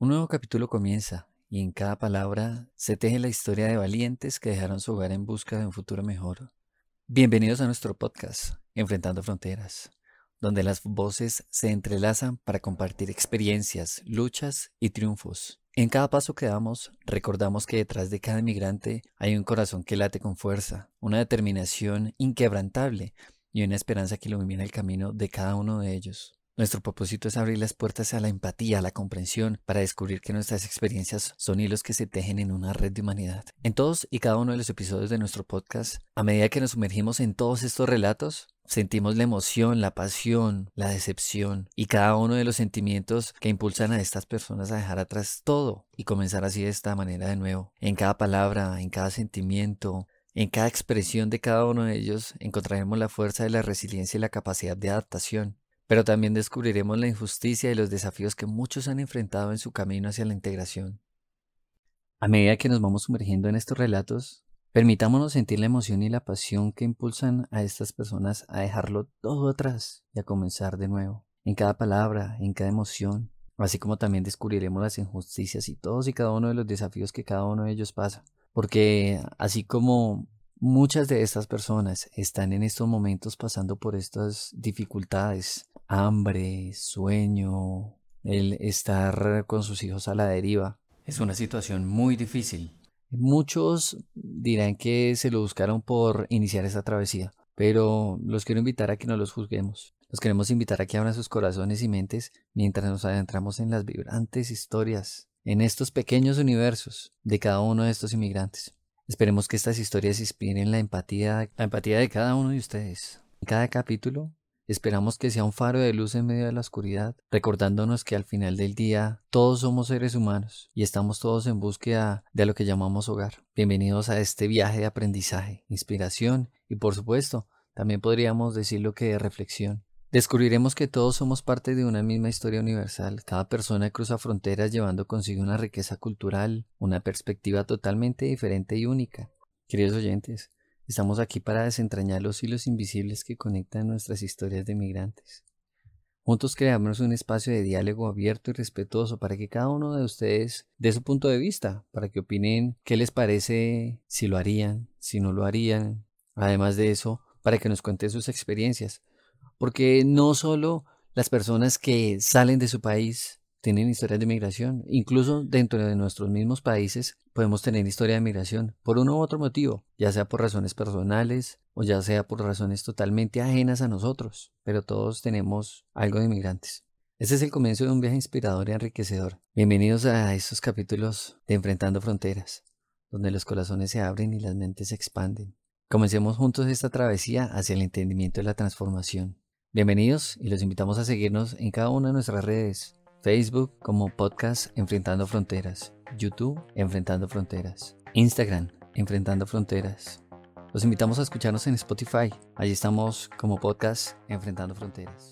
Un nuevo capítulo comienza y en cada palabra se teje la historia de valientes que dejaron su hogar en busca de un futuro mejor. Bienvenidos a nuestro podcast, Enfrentando Fronteras, donde las voces se entrelazan para compartir experiencias, luchas y triunfos. En cada paso que damos, recordamos que detrás de cada migrante hay un corazón que late con fuerza, una determinación inquebrantable y una esperanza que ilumina el camino de cada uno de ellos. Nuestro propósito es abrir las puertas a la empatía, a la comprensión, para descubrir que nuestras experiencias son hilos que se tejen en una red de humanidad. En todos y cada uno de los episodios de nuestro podcast, a medida que nos sumergimos en todos estos relatos, sentimos la emoción, la pasión, la decepción y cada uno de los sentimientos que impulsan a estas personas a dejar atrás todo y comenzar así de esta manera de nuevo. En cada palabra, en cada sentimiento, en cada expresión de cada uno de ellos encontraremos la fuerza de la resiliencia y la capacidad de adaptación. Pero también descubriremos la injusticia y los desafíos que muchos han enfrentado en su camino hacia la integración. A medida que nos vamos sumergiendo en estos relatos, permitámonos sentir la emoción y la pasión que impulsan a estas personas a dejarlo todo atrás y a comenzar de nuevo, en cada palabra, en cada emoción, así como también descubriremos las injusticias y todos y cada uno de los desafíos que cada uno de ellos pasa. Porque así como muchas de estas personas están en estos momentos pasando por estas dificultades, hambre, sueño, el estar con sus hijos a la deriva. Es una situación muy difícil. Muchos dirán que se lo buscaron por iniciar esta travesía, pero los quiero invitar a que no los juzguemos. Los queremos invitar a que abran sus corazones y mentes mientras nos adentramos en las vibrantes historias, en estos pequeños universos de cada uno de estos inmigrantes. Esperemos que estas historias inspiren la empatía, la empatía de cada uno de ustedes. En cada capítulo Esperamos que sea un faro de luz en medio de la oscuridad, recordándonos que al final del día todos somos seres humanos y estamos todos en búsqueda de lo que llamamos hogar. Bienvenidos a este viaje de aprendizaje, inspiración y por supuesto también podríamos decirlo que de reflexión. Descubriremos que todos somos parte de una misma historia universal. Cada persona cruza fronteras llevando consigo una riqueza cultural, una perspectiva totalmente diferente y única. Queridos oyentes, Estamos aquí para desentrañar los hilos invisibles que conectan nuestras historias de migrantes. Juntos creamos un espacio de diálogo abierto y respetuoso para que cada uno de ustedes dé su punto de vista, para que opinen qué les parece, si lo harían, si no lo harían. Además de eso, para que nos cuenten sus experiencias. Porque no solo las personas que salen de su país tienen historias de migración. Incluso dentro de nuestros mismos países podemos tener historia de migración por uno u otro motivo, ya sea por razones personales o ya sea por razones totalmente ajenas a nosotros, pero todos tenemos algo de migrantes. Este es el comienzo de un viaje inspirador y enriquecedor. Bienvenidos a estos capítulos de Enfrentando Fronteras, donde los corazones se abren y las mentes se expanden. Comencemos juntos esta travesía hacia el entendimiento de la transformación. Bienvenidos y los invitamos a seguirnos en cada una de nuestras redes Facebook como podcast Enfrentando Fronteras, YouTube Enfrentando Fronteras, Instagram Enfrentando Fronteras. Los invitamos a escucharnos en Spotify. Allí estamos como podcast Enfrentando Fronteras.